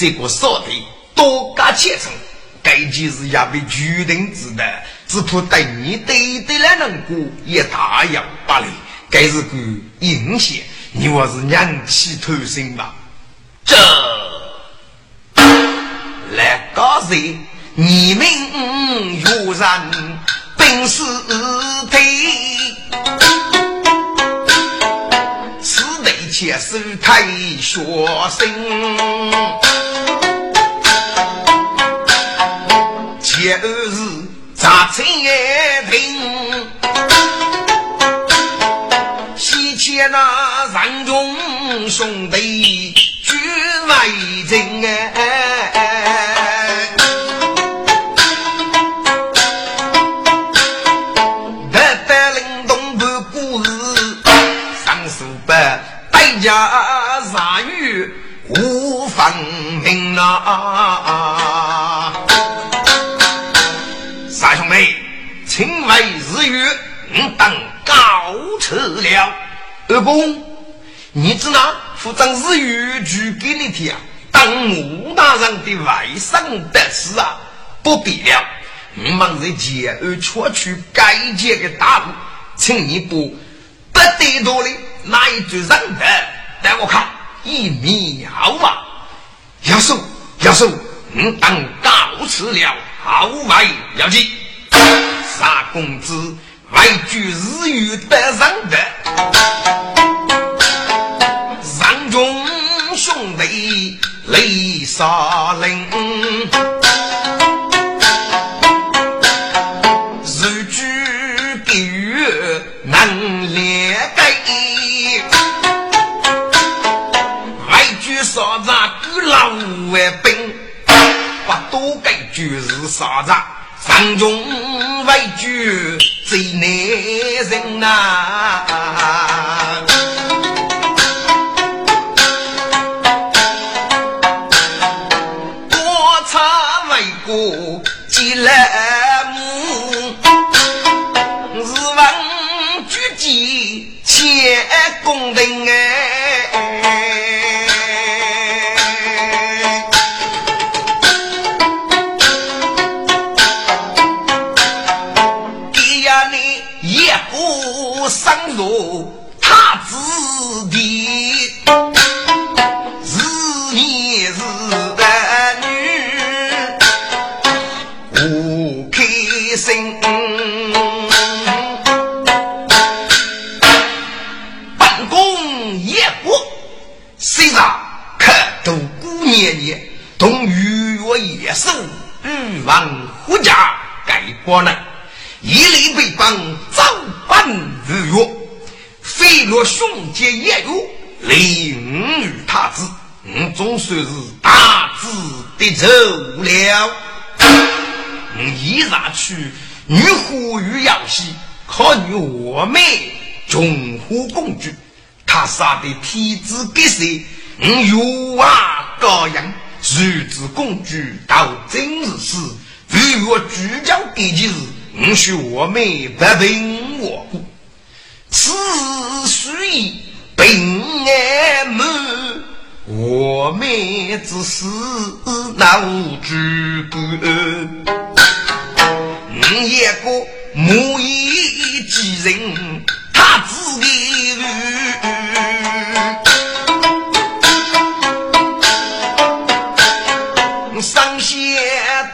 这个少的多加虔诚。该件事也被决定之的，只怕对你对对来能过也大洋罢了。该是个影响，你我是娘气偷生吧？这来告诉你们有人本是体，此地且是太学生。二日，扎成一平，西迁那人中兄弟举为证哎，得得灵动不故事，上书本代价杀鱼无分明啊。等告辞了。二公，你知那副长日月举给你听，当武大人的外甥得势啊，不必了。我忙在前而出去改结的大路，请你不不得多的那一句人的，带我看一秒啊！要收要收，嗯，等告辞了，好外要紧。三公子外居日月得上的，上中兄弟雷杀灵，日居给予能连给，外居啥子给老外兵，不多给就是啥子。上中为主最难人呐，我差为国积来母，是问举己千公平哎。过呢。一力被绑，早办如约。非若兄姐也有，令与他子，嗯，总算是大智的走了。嗯，依然去女虎与游戏，可与我妹穷虎共聚。他杀的天子给谁？嗯，有啊，高阳日子共聚到今日时，与我聚焦第几日？允许我们不平我故，此属于平安母。我们只是那无知鬼，一个母以继人，他自己上仙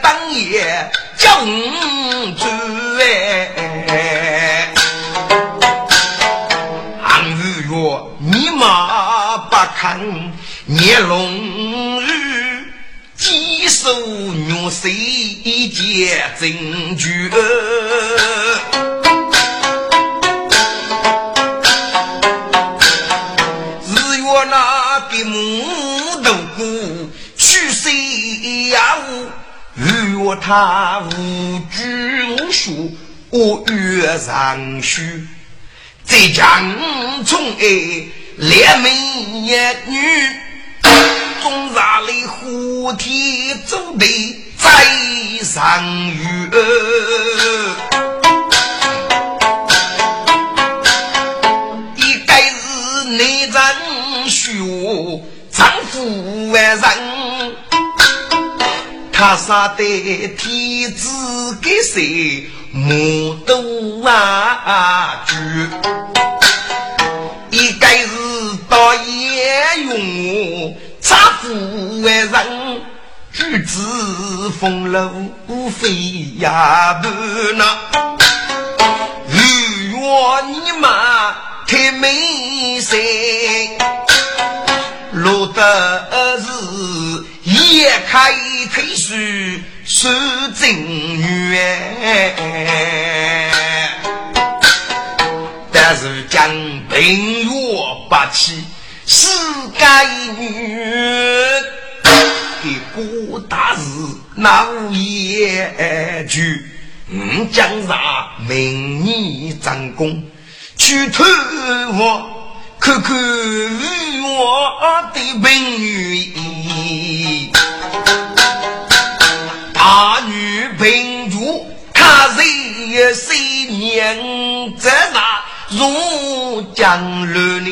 当夜将主哎，杭玉月你马不肯，孽龙日几手虐谁一剑真。他无拘无束，我月上虚。在江中哎，连门一女，中杀里虎体走的在上月，一该是内人学丈夫为人，他杀的天子给谁？木头啊，锯，一该是到也用插夫为人，举子风流飞呀不那，如若你妈太美色，落得是也开腿书。是正月，但是将平月不起，世界女的过大事，那无言句。嗯，将上明年张工去偷我，看看我的美女。大女贫主，他日岁年在那入江流里，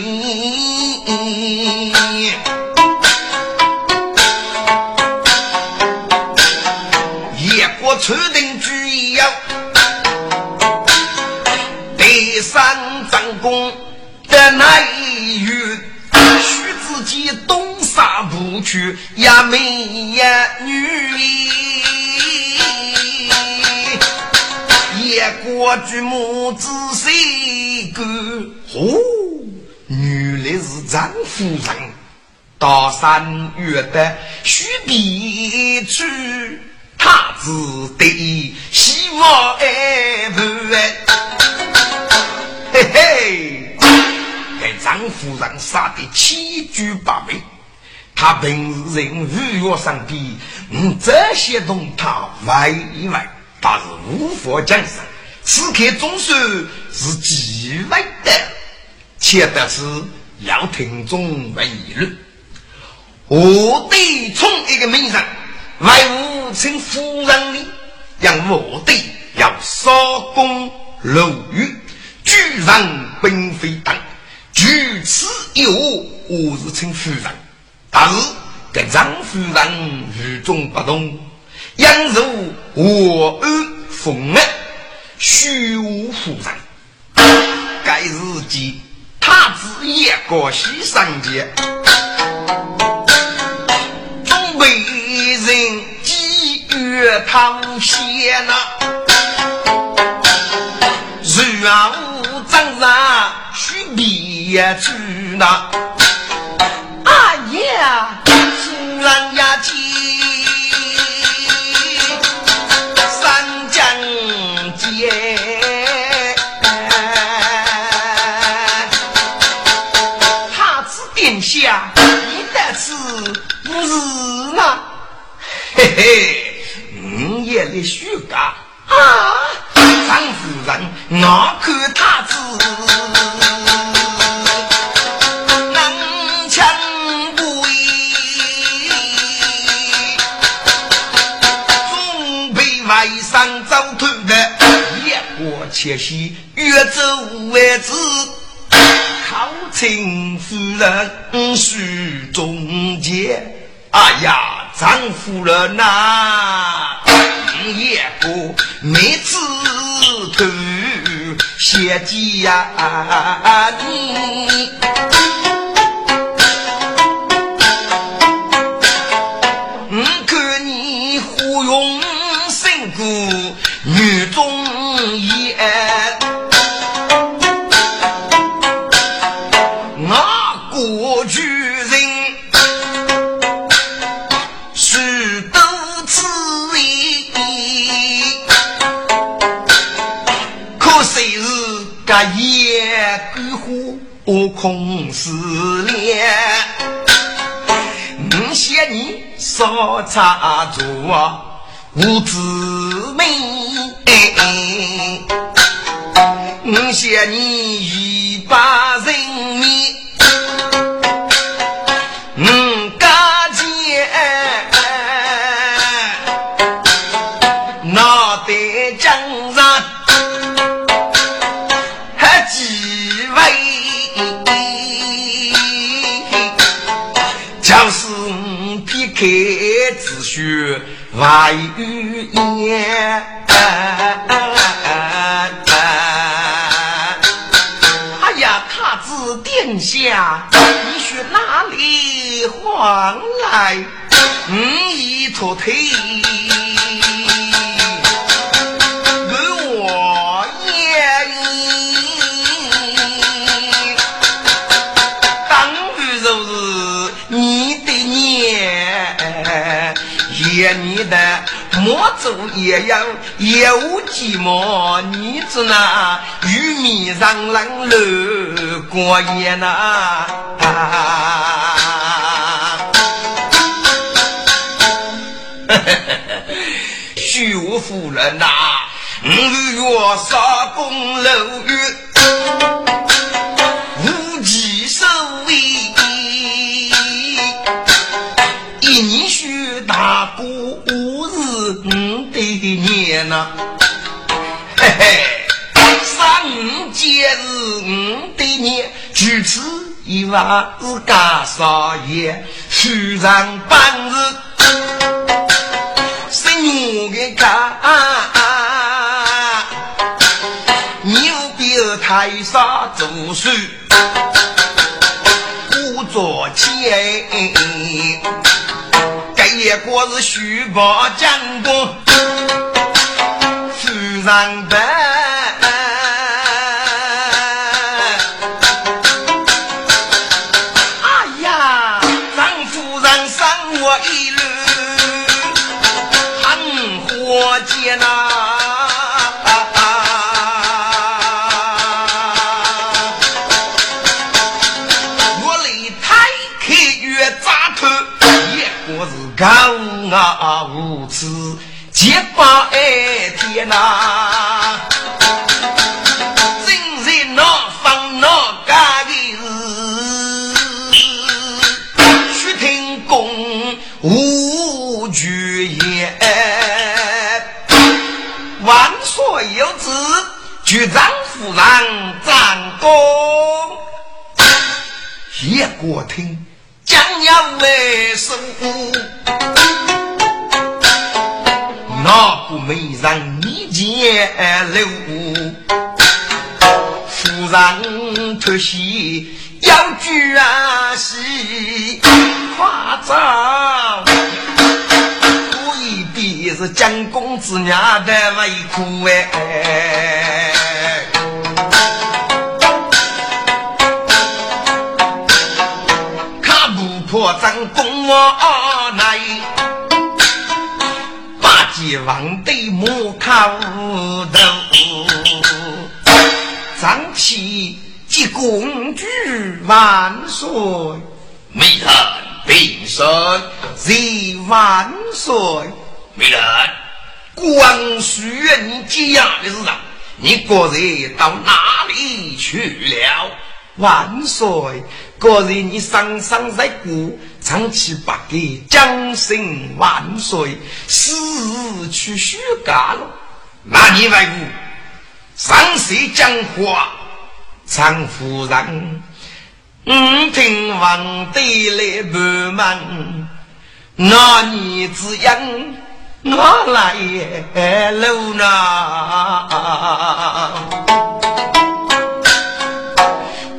一国出定居要，第三战功的那一月，许自己东不去，也没也女。一国举母子谁个？哦，原来是张夫人。大三月的须必去，他只得希望爱不爱。嘿嘿，给张夫人杀的七举八美。他本人日月上帝，嗯，这些东他外一外，他是无法讲上。此刻总算是机会的，且得是要听众为论。我得从一个名人为吾请夫人的，让我得要烧功楼宇，居然并非等，据此有我是请夫人。但是这张夫人与众不同，应如我安风安，虚无夫人。该日记，他自一个西上节，总被人觊觎唐贤呐，然无张上须别去呐。的虚假啊！张夫人，我看太子。且夕越走为止，靠请夫人许中间。哎呀，张夫人呐，也不每次头谢机呀你。空思念。我谢你少插足，无知命。我谢你一把人民。外语言，哎呀，太子殿下，你去哪里还来？嗯，一脱腿。你的莫走也要也无寂寞，你只那玉米上冷楼过夜呐。徐夫 人呐，五月杀公楼月。的年呐，嘿嘿，三五节日五的年，举此一万是家少爷，书上半日是我的家，牛逼台上读书，故作钱，一个是徐宝将军。上班，哎高傲无耻。结巴哎天哪！真是闹放闹干的事，须听公无绝言。万岁有旨，局长夫人张公，叶国听将要为首。那不没人你见了，夫人脱鞋要举啊戏夸张，故意的是蒋公子娘的委苦哎，公我来。王对木靠头，张起接公主万岁，美人平身，谢万岁，美人，光绪你这样的事啊，你个人到哪里去了？万岁，个人你生生在古。长期八给江声万岁，死去虚假了。那你外公上谁讲话？常夫人，我听皇帝来不满，那你只因我来路呢？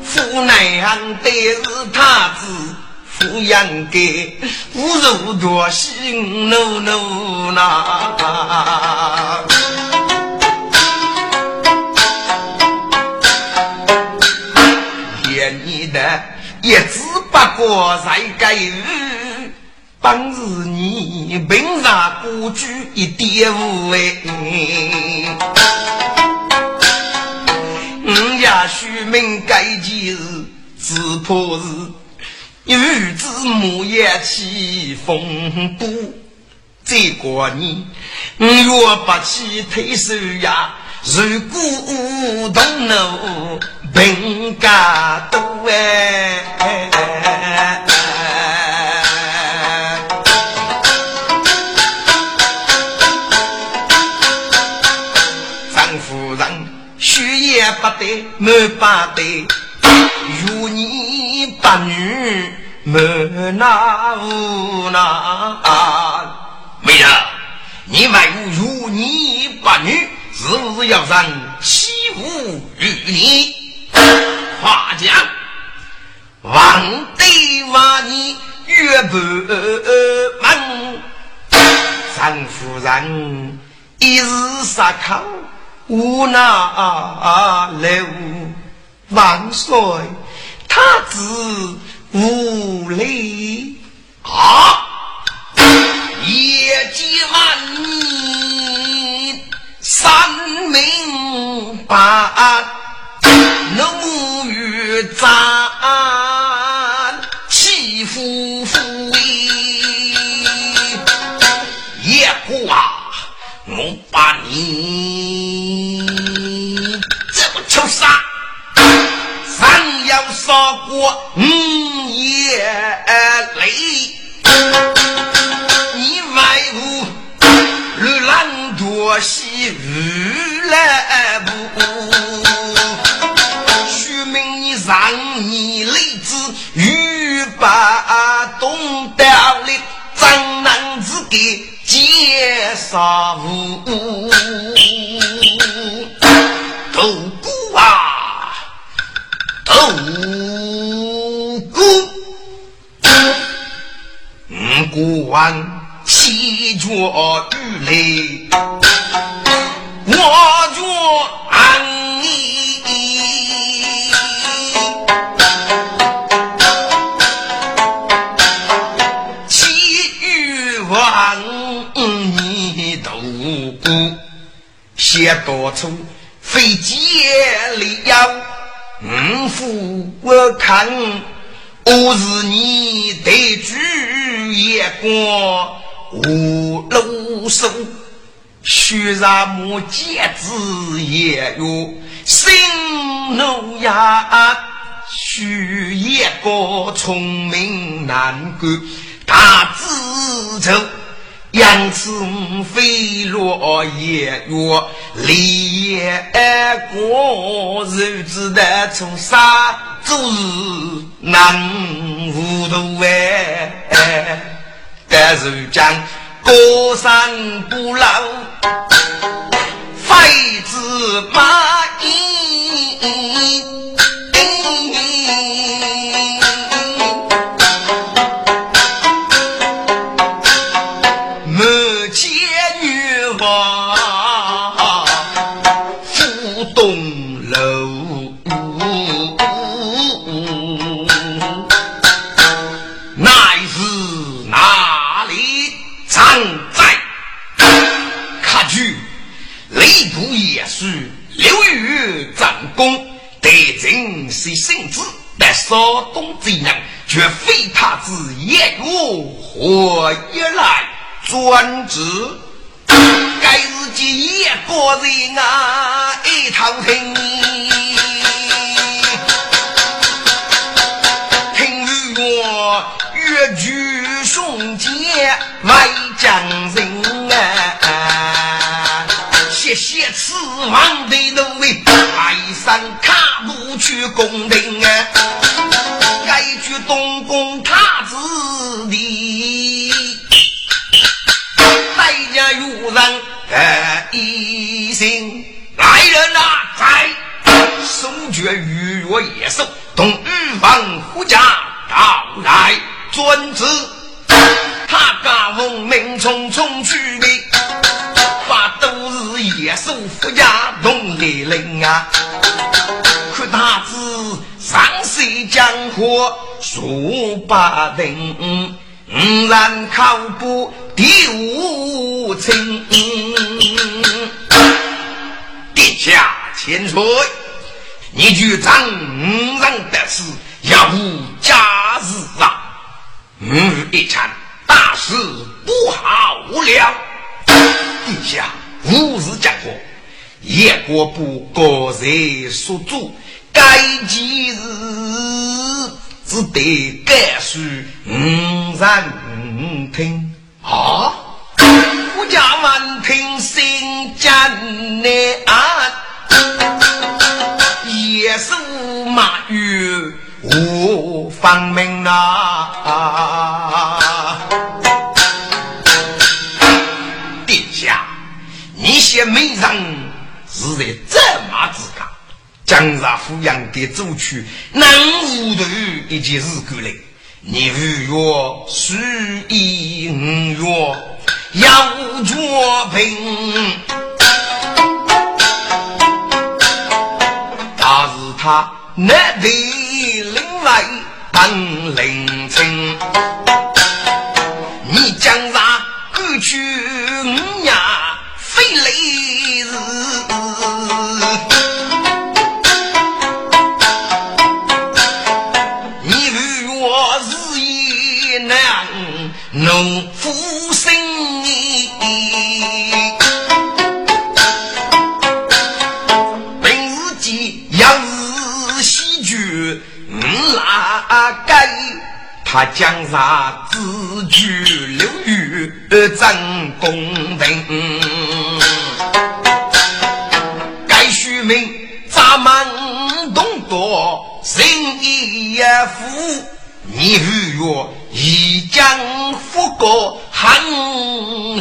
府内行的是他子。抚养给无如多心怒怒呐，见你的一字不过在该日，本是你平常孤居一点无味。须明该几日，只怕是玉子母也起风波。这个年，若不起退守呀，如果动怒，病家多哎。张夫人，血也不得，没不得，如你八女，没那无那。妹子，你买我如你八女，是不是要让欺侮于你？话讲，王帝王你岳不门，张夫人一日杀口无那留万岁，他子无礼啊！业绩万年，三明八怒与战，欺负夫叶姑啊，我把你这么臭杀，三要杀过五夜泪。我西如来不，须命你让你来自欲把东道里张男子给介绍。斗姑啊，斗姑，五姑王。七脚玉雷，我脚安逸。七玉王你都不写多出我看我是你得主眼光。五路生，须然木戒指也有心怒呀，须一个聪明难干，他自愁，杨子飞落也有离也过日子的从啥做事难糊涂哎。但是讲高山不老，废子马衣。是圣旨，但少东之人却非他之言语，何以来专制？该是几一个人啊，一头听，听我越剧雄杰外将人此王的奴为泰山卡。不去宫廷啊，该去东宫塔子的，代家有人呃一心来人啊，在守绝玉若野兽，同玉皇护驾到来遵旨，他家奉命匆匆去的，是野兽护驾同来人啊。可他子上水江河数百人，五然考不第五称。殿下千岁，你就长五人得势，要无家事啊！嗯一场大事不好了。陛下，吾是讲过，叶国部各人所主，该几日只得改书五人听啊！我家闻听新将内案。也是马玉无方明啊！些美人是在这马之家，江上抚养的主去，能糊涂一件事过来，你如若随意五月要作品。他那地另外等领情，你将啥过去他江山自居流于真公平，该虚名咱们东多生意富，你如若一将富国汉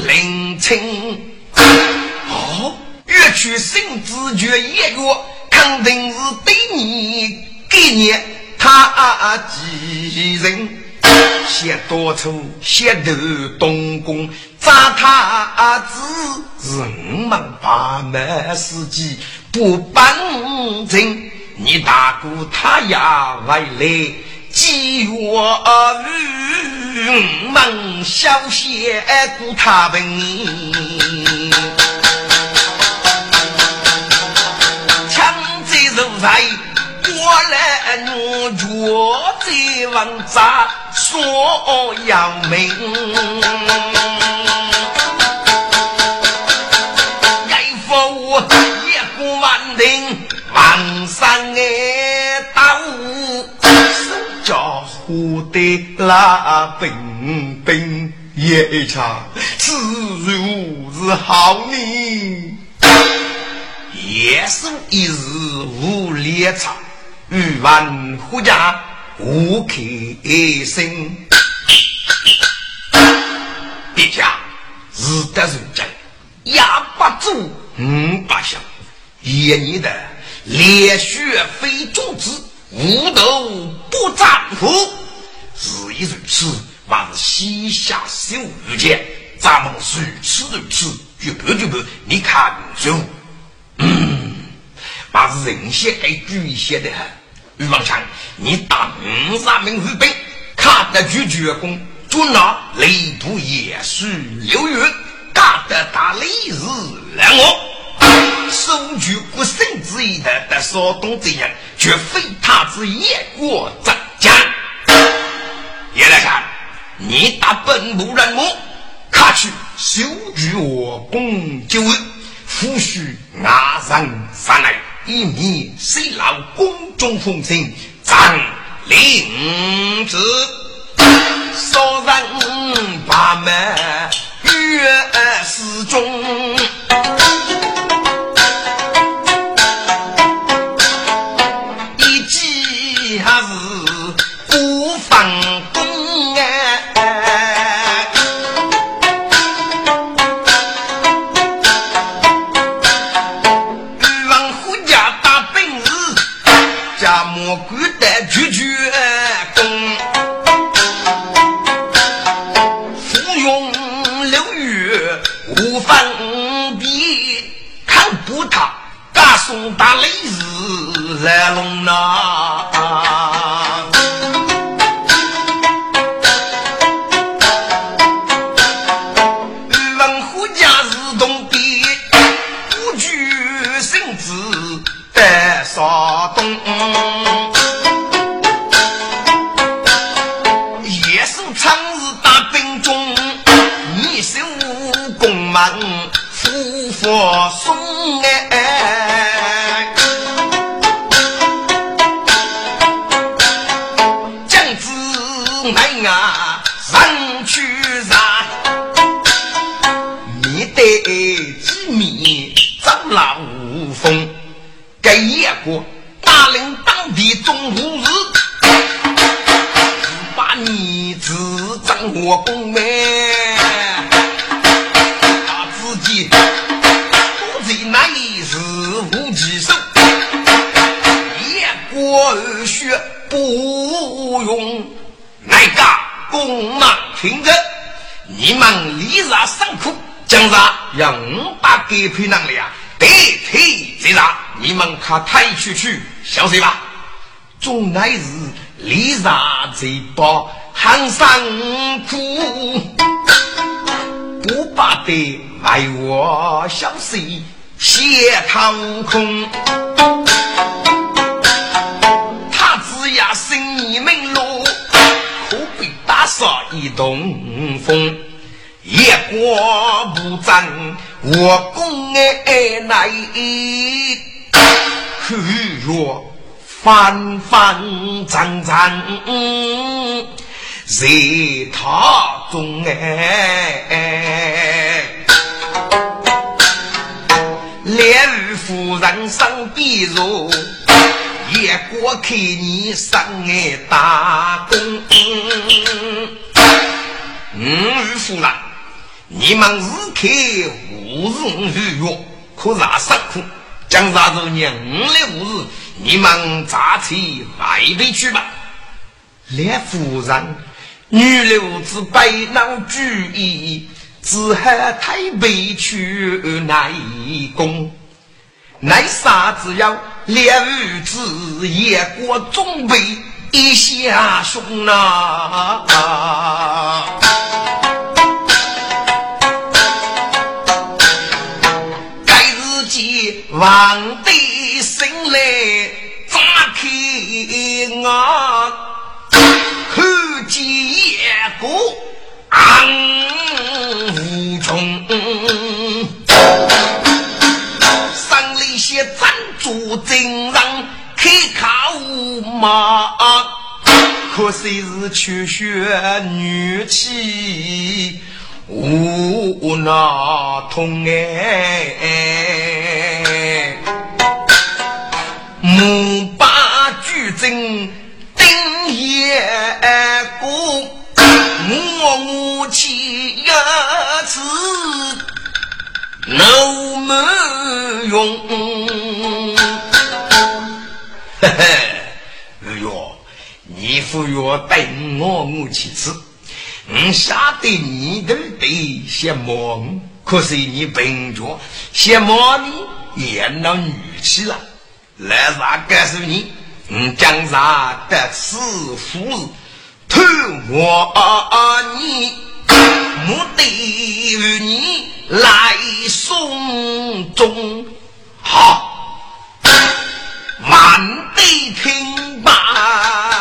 灵清，哦，越去生子绝一月，肯定是对你给你他几人。先多出，先头东宫，扎他子是五门八门司机不帮真，你大姑他呀回来，饥我五门小写顾他本，我来我脚在王家说要命，该夫一股万定万山哎刀，手家伙的那兵兵一场，自如是好命，也是一日无猎场。欲闻虎家无可生，陛下是得人间，压不住五百响。一年的烈血非君子，无头不丈夫。日已如此，还是西夏手遇见，咱们如此如此，就不就不，你看就。那是人血该举些的很。余王强，你打五十名士兵，看得举绝功，就拿雷部也是六月，干得大雷日来我，收据不胜之意的得少东这样，绝非他之夜过镇江。叶来看，你打本部人物，看去收据我功就位，夫须拿人上来。一米虽老，宫中风情张灵子，少人把门月始终。大去去，晓得吧？终乃是。离杀贼包寒山苦，不把的卖我小水血堂空。他只要生意门路，可被打杀一东风。夜过不战，我公爱来去若。翻翻张张在他中哎，烈日夫人上笔如，夜过看你上哎打工。嗯，夫人，你们日开无人预约，可啥辛苦？将啥子娘来无日？你们扎起外边去吧。列夫人，女流子百恼主意，只害太北去内宫。那啥子要列儿子也过中备一下兄啊！该记王帝生来。天啊，看见一个暗无穷，山里些赞助真人开考马，可惜是缺血女气无那痛哎，母把。举证定业果，我母亲一次能没用？嘿嘿，哎呦，你不要等我母亲吃，我晓得你都得羡慕，可是你笨拙，羡慕你演了女婿了，来啥告诉你？嗯，江上得此福，托我你，目的与你来送终，好，满地听罢。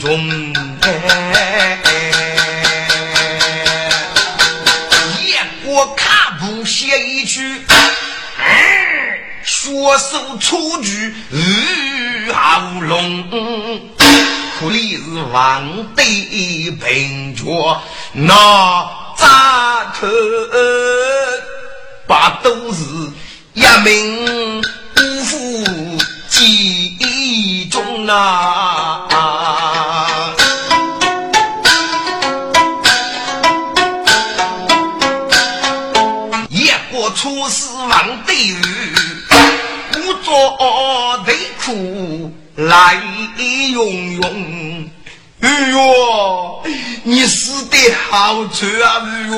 中中，夜过卡布写一句，血手出局如好龙，可里是王帝平脚那扎头，把都是一名。辜负记中啊！来用用，哎哟，你死的好惨啊！哎哟，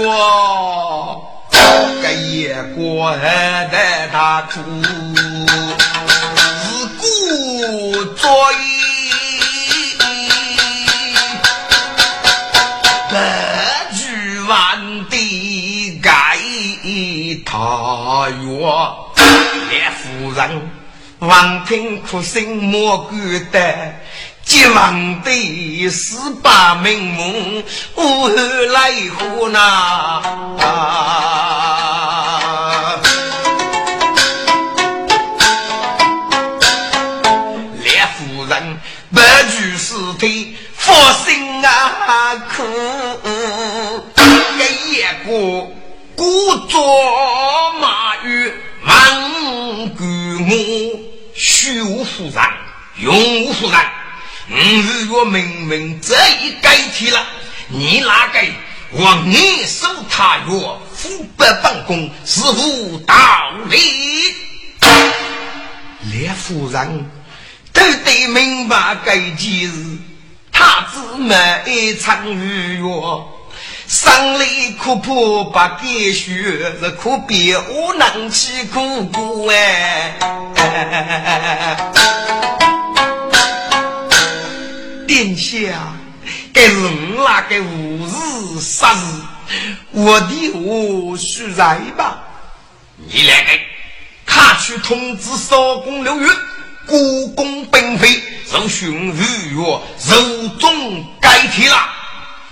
这野果害得他猪是孤，百万的改他哟，连夫人。望听哭声莫敢得。急忙的十八名目，无来何那？列夫人白驹是腿，佛心啊苦。一夜过，故作马玉忙干我，虚无夫人，永无夫人。五月明明这一改天了，你哪个往你手他月府北办公，是无道理？列夫人都得明白该件事，他只没参与哟。生里苦破不给学，这可别我能起苦苦哎。殿下，该是我那个无日杀日，我的我须在吧？你两个，他去通知少公刘云，故宫并非受训御月，肉中改替了。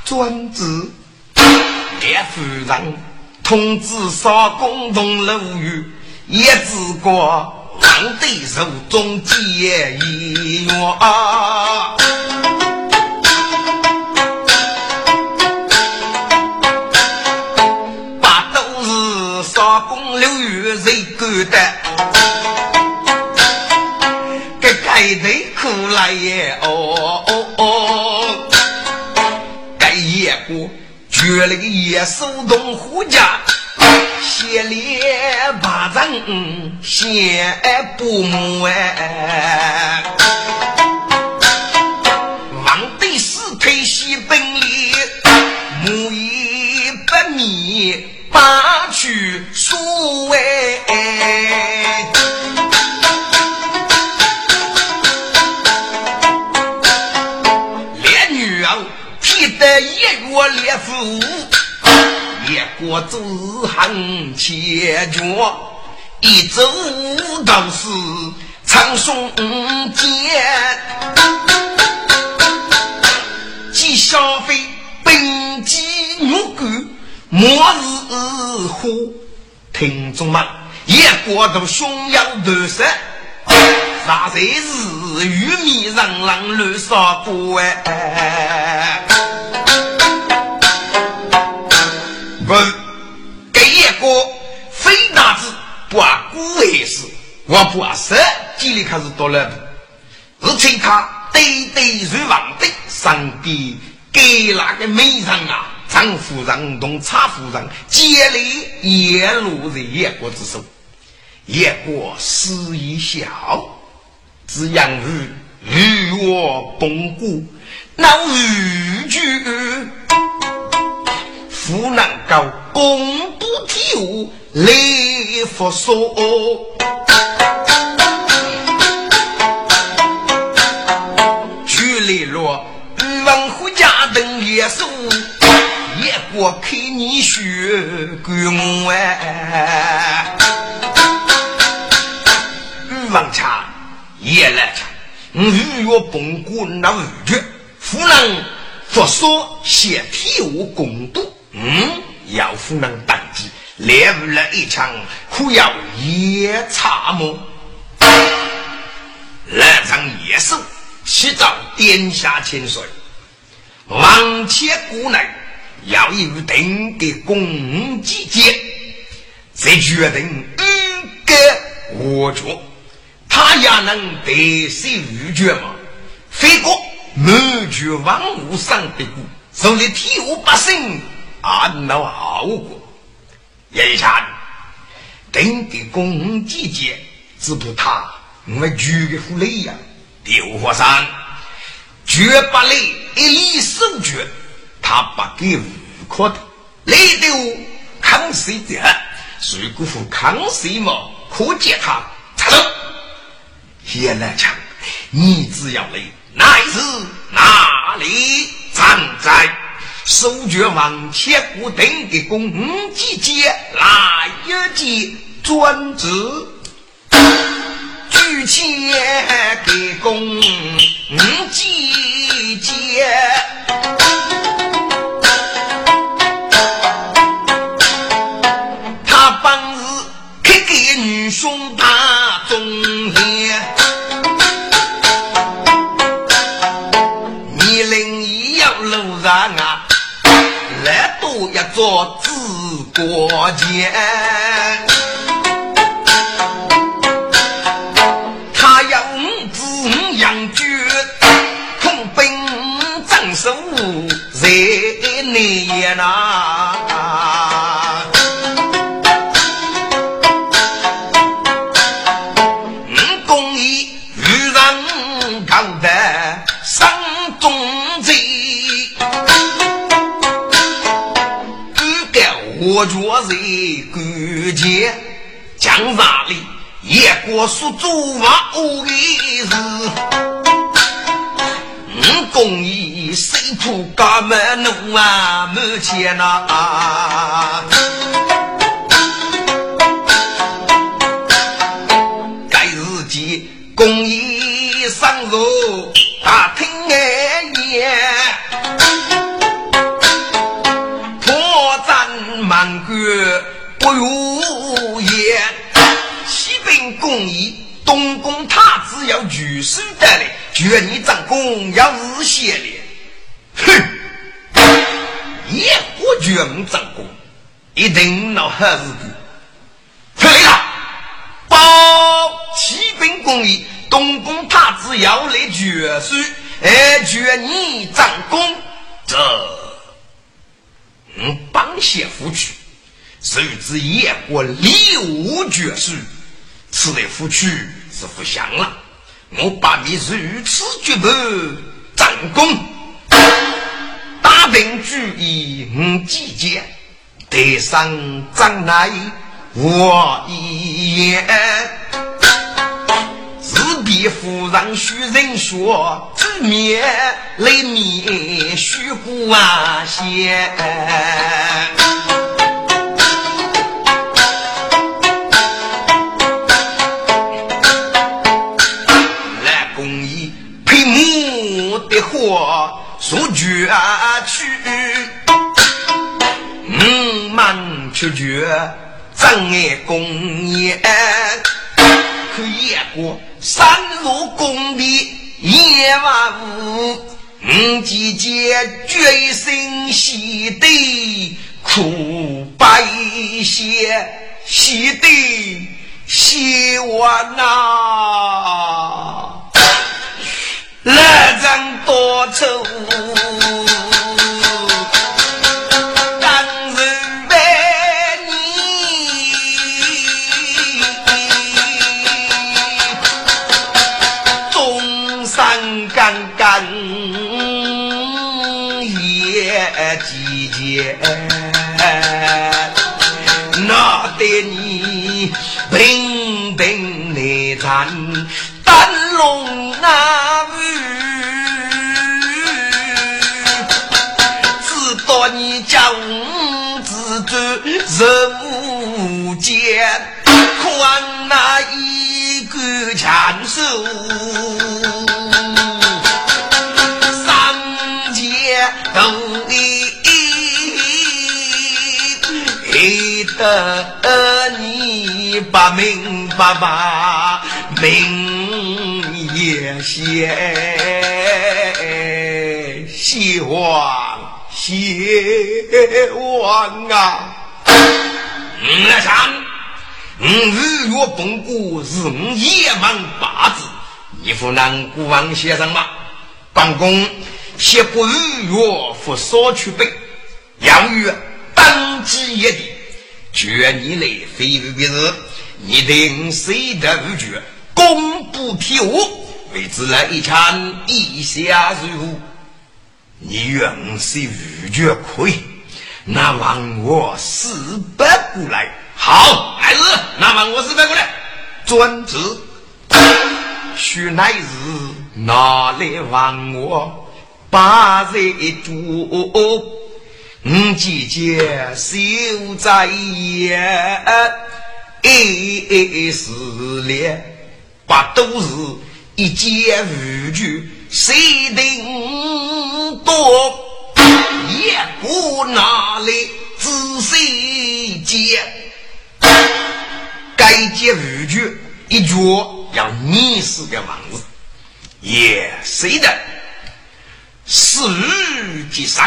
专职，列夫人通知少公同刘玉，也只过。当对手中结一约，把都是少公刘玉谁干的？给该得苦来也哦哦！绝了个野手动护家。血连八人先不母哎，王队四推西本里，母一百米八一国之恨切绝，一走都是长松剑。既消费本季牛骨，末日虎。听众们，一国都凶阳毒杀，啥才是玉米人狼乱杀过哎？不啊古为事，我不啊十几里开始多了，而且他对对如王的上帝给那个美人啊，张夫人同差夫人接力也落在一国之手，一国死一笑，只养育与我崩骨，那日剧。不能够公布体务来复说，举例若欲望回家等耶稣，也过看你学干我。哎，欲望强也来强，如若崩过那五句，不能复说写体务公布。嗯，要夫人当机，练了一枪，可要夜叉么？来场夜宿，起早点下千岁，往前过来，要有定的公祭节，再决定五个我决，他也能得胜御决吗？非过满绝万物上的故，手里体无百姓。安老好过，眼下等的公季节，只不他我们举个福利呀，刘火山绝不来一力守决，他不给无可的，来丢康熙的，谁辜负康熙嘛？可见他插手，叶来强你只要来，乃是哪里站在手绝王铁骨定的公祭节，来一记专职？举起给公祭啊？没钱呐！该日间公义上路，大听哎言。满国不如言，启禀公义，东宫太子要举手得来，劝你长公要日歇咧。哼，也不劝我长公，一定闹好日子。退了，报启禀公义，东宫太子要来决手，哎，劝你长公这。嗯，帮些夫去，谁知夜过六绝书，此类夫去是不祥了。我把你如此绝不战功，大兵举义五季节，得上将来我一言。夫人许人说，知面来面须不啊先。来公益配母的话说绝去，满出绝真爱公业。可夜过三路宫的夜晚雾，五姐姐决心洗的苦白些，洗的洗完呐，来人多愁。那得你平平来战丹龙那雨，知道你家五子走人间，看那一个强手。得你把命爸爸命也写，希望希望啊！来上，五日月崩谷是五夜满八字，你扶南国王先生吗？办公写不日月扶少去背，要与当机一地。决你来非议的是，你定谁的无决，公布天下，为之来一场意下如何？你愿是无决可以，那望我四百过来。好，孩子，那望我四百过来。专职，须乃是哪来忘我八日主？我姐姐守在夜，一时烈，不都是一件无具，谁定多？也不拿来仔细接，该接无具一脚要溺死的王子，也谁的？死即伤，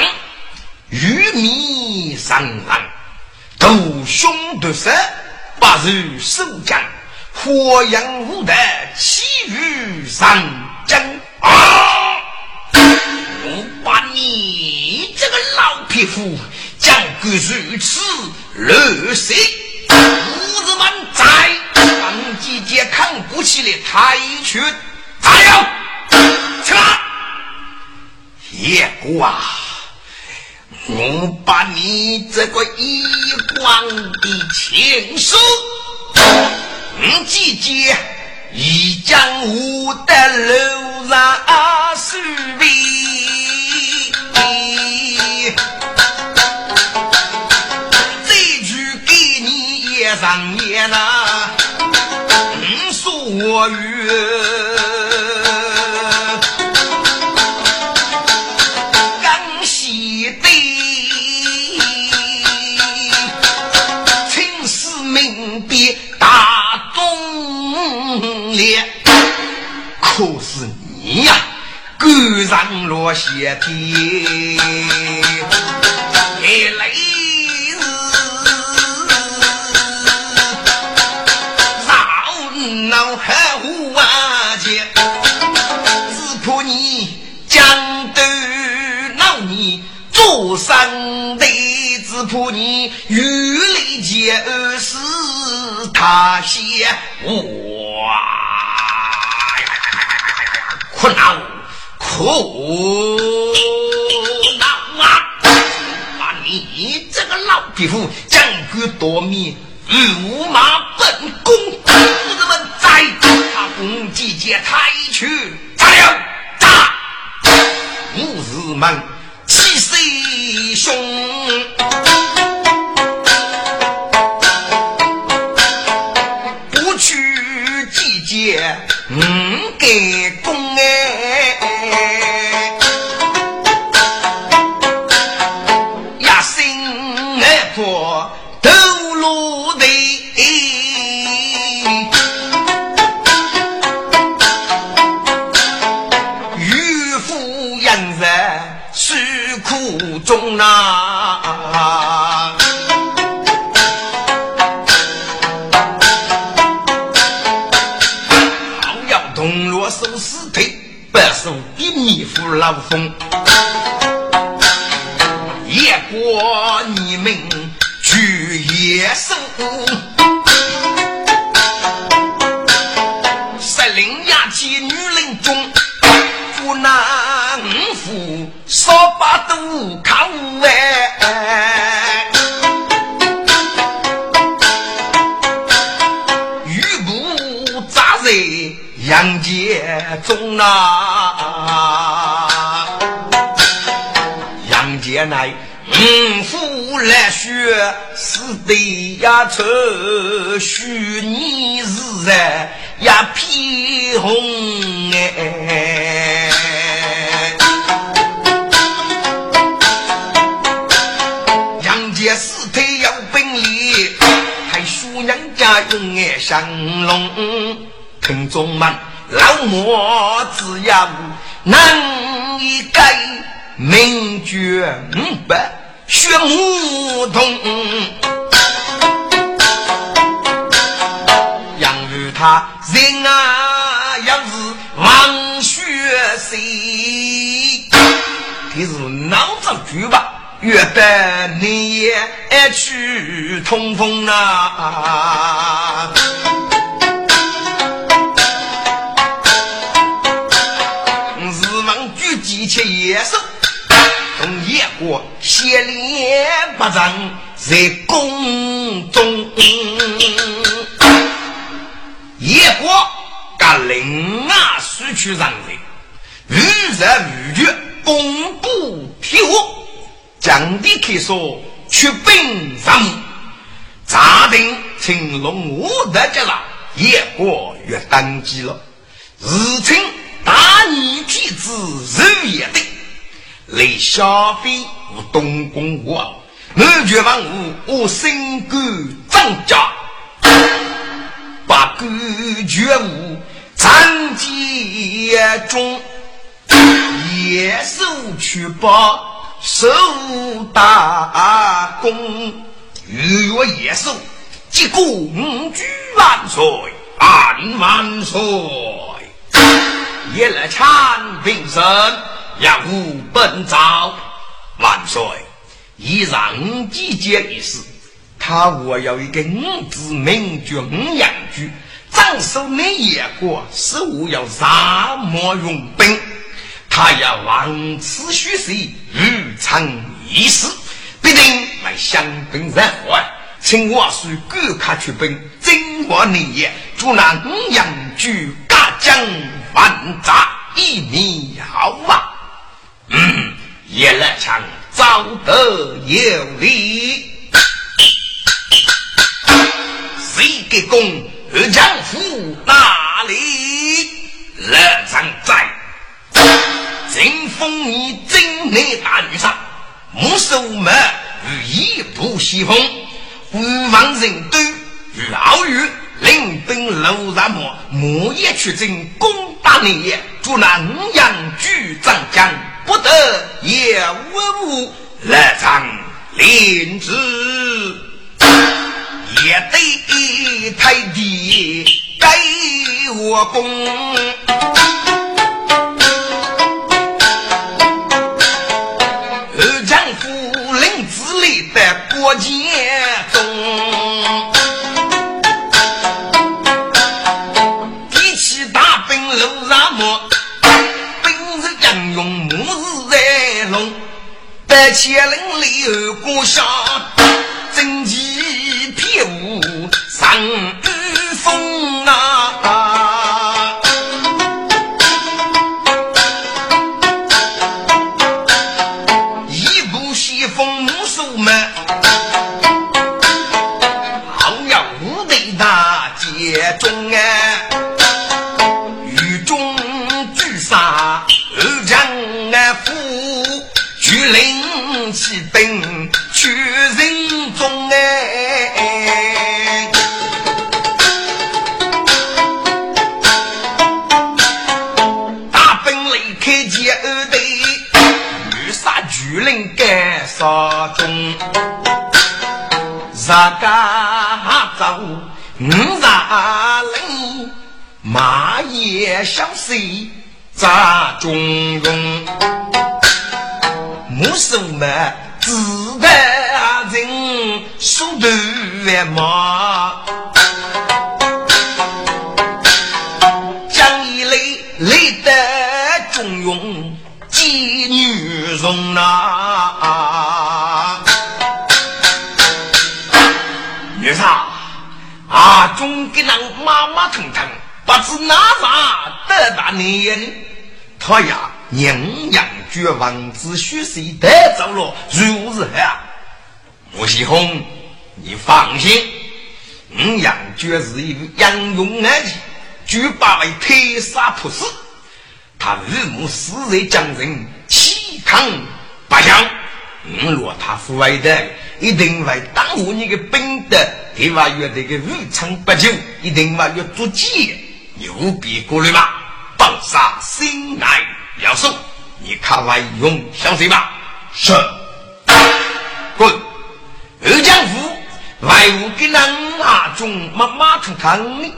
玉米伤人，斗凶夺杀，八日守将，火阳无德，气宇上将啊！我把你这个老匹夫，将个如此热血，胡子们在当季节看不起的太拳，加油！起来，叶哥啊，我把你这个一光的情书，你，姐姐。已将我的楼上书位，这句给你也上言呐，说语。可上了些的，眼泪是让脑海无完结，只怕你将头恼你做生的，只怕你雨里见儿是他先哇。苦恼，苦恼啊！把你这个老匹夫，将军夺命，御马本宫，夫子们在他攻击界太去，加油！打！武士们气势汹，不去集结，嗯。给副呀丑，虚拟是人呀皮红哎，杨戬死腿有本领，还说人家用爱降龙，听众们。老莫只要能一改名绝五百学梧他人啊，要是王学习，你是脑子巨吧？越得你也爱去通风啊！且野兽，同野国血连不长，在宫中。野国，噶那另外失去人类，日日无绝，公布天火，将地开说出兵上，查定青龙五德家了，越过越登基了，日称大逆天子日也的，雷小飞无东宫王，我绝万物我身官张家，把官绝无长街中，野兽去把受大功，日月野兽，即公举万岁，万万岁！夜来参兵声，要无本朝万岁！以让季节一事，他我有一个五子名爵五阳居，长守那野国，是我要沙漠用兵。他要王此虚实，欲成一事，必定来相兵人坏。请我是各卡出兵，真我年夜，就那五阳居大将万扎一米好啊！嗯，叶来强早得有礼，给公二将府哪里？乐长在，正封你真内大女上，木手门与一不西风，无望人都与傲语。领兵楼上莫，莫也去征攻打你也。祝那五阳举长将，不得也无误来场领旨，也得太弟给我功。二丈夫领子里的过节中。百千林里二故乡，旌旗披雾上干杀中，杀家走五杀人，马也相随扎中庸。木手嘛，自带人手头万，将一类累得中用妓女容呐。啊，中给人麻麻腾腾，不知哪啥得大年，他呀。宁阳绝王子许谁得走了？如何啊？穆西红，你放心，宁阳绝是一个英勇儿子，绝不为推杀扑死。他日暮死在江人，气抗不降。你若他父为的，一定会耽误你的兵德。对吧？约这个日长不久，一定会要做计，你务必过虑吧。放杀心来。要送，你看外用相随吧。是，滚！二将府外务给人阿中妈妈出堂里，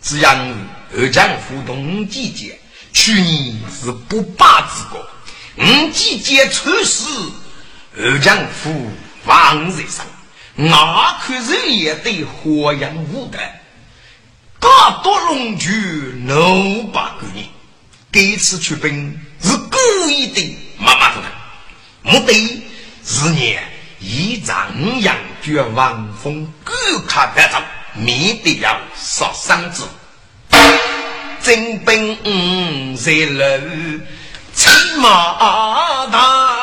只让二将府同季节，去年是不败之国。五季节出事，二将府王在上，那可是也得火阳无的，大多龙驹六百个人。这次出兵是故意的，妈妈的，目的是你以长阳绝王峰，各卡得走，免得要杀伤之。真本在楼骑马大，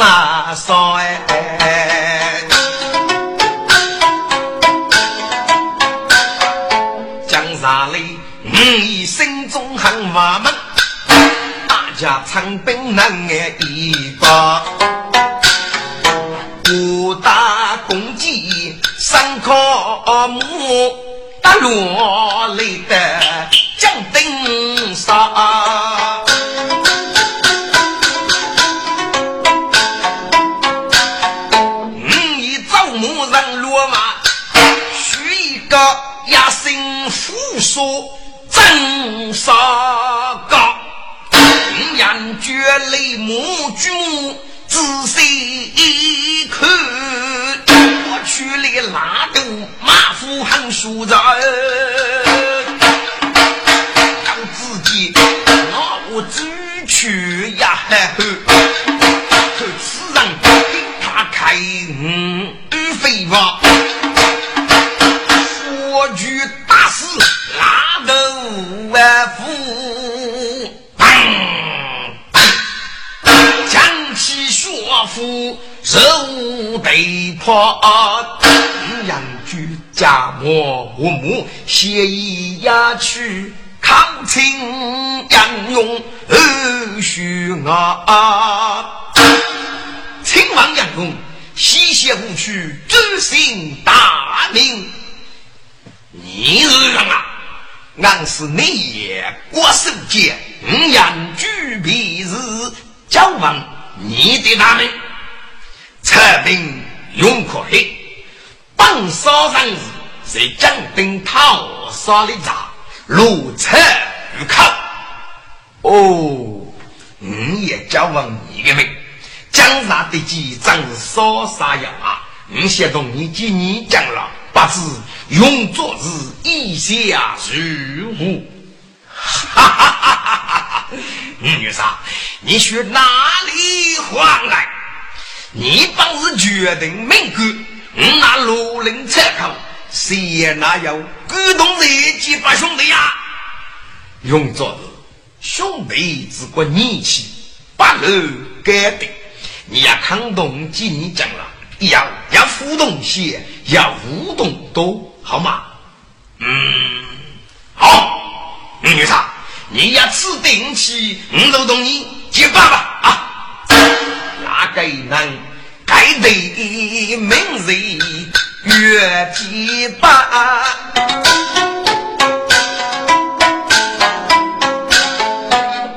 啊少哎，江山里你心中很话闷。家长兵难挨一把，武打攻击三科目，打落泪的说真杀高。杨绝泪目举目仔细看，我去了拉肚马虎很舒展，让自己拿我举去呀！此被迫，杨举家母父母协议押去抗清杨勇二叔啊！亲王杨勇西邪无去，执行大名。你是人啊？俺是你也国守节，杨举必是交王。你的他们，策兵勇可黑，本少人士在江边讨杀的诈，如车如寇。哦，你也叫问你的命，江上的几张少杀呀？你先同你今年讲了，不知用昨日一下如何？哈哈哈哈哈哈！女杀。你去哪里还来？你本是决定命官，那罗林参考，谁也哪有感动这几把兄弟呀？用着是兄弟只管义气，不露改的。你要看懂几你讲了，要要互动些，要互动多，好吗？嗯，好，女杀，你要指定起，我都同意。结爸吧！那个人该得名人越结巴，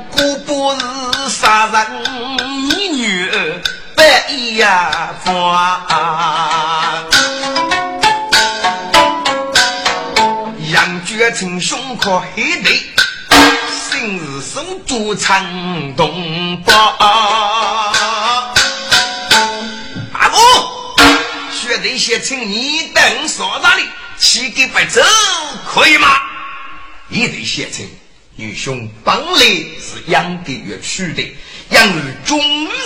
姑不是杀人你女白呀ฟ้杨觉成胸口黑的。今日生主长东北，学弟先请你等所哪里？七个白走可以吗？一对先请，女兄本来是养的越娶的，养儿终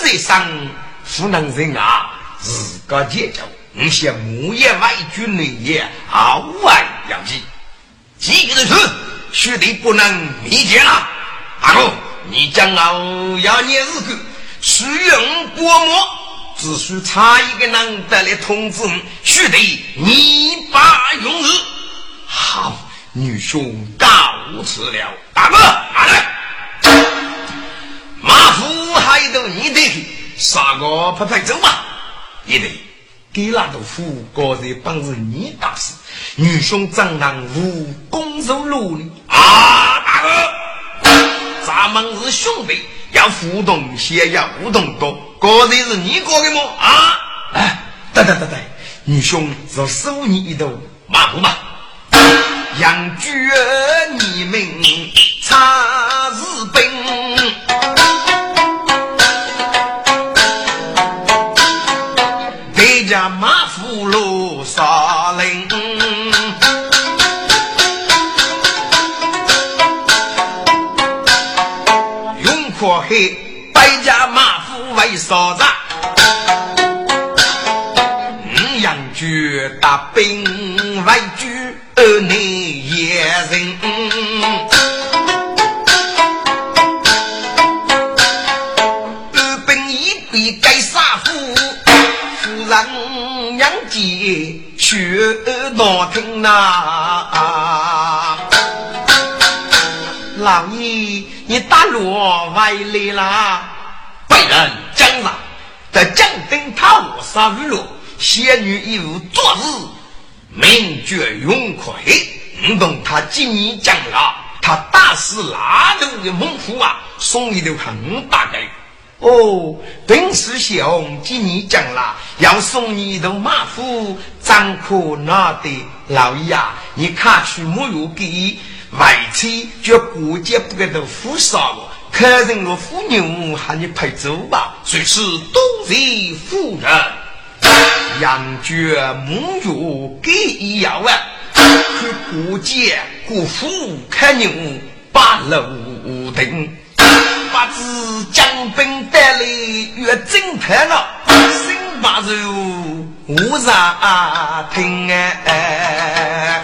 日上，湖南人啊，自个结交，你先木叶外军内也好外要紧，几个人去。学弟不能密见了，阿哥，你将来要念日子，使用国墨，只需差一个人得来通知学弟，你把用日。好，女兄告辞了，大哥，阿来，马虎还得你得去，杀个拍拍走吧，一得。给那头夫个人帮着你大事，女兄怎能无功受禄呢？啊，大哥，咱们是兄弟，要互动些，要互动多，个人是你过的么？啊，哎，对对对对，女兄若收你一头马虎嘛。杨居你们查日本，带着马虎路夫为啥子？杨居大兵外居。二内野人，二本一笔该杀夫，夫人娘姐学难听呐。老爷，你打罗外来啦？被人将了，在江灯塔落杀日落，仙女一无昨日。名绝永奎，你懂他今年将了，他打死拉头的猛虎啊，送一头很大概。哦，本师兄今年将了，要送你一头马虎，张可拿得？老爷啊，你看去没有给外妻，叫过节不给他付杀了，客人我妇女喊你陪走吧，谁是都是夫人。杨觉母乳给一样啊，去过节过府看牛把路灯，把子将兵带来越正太了，新把肉我让听哎。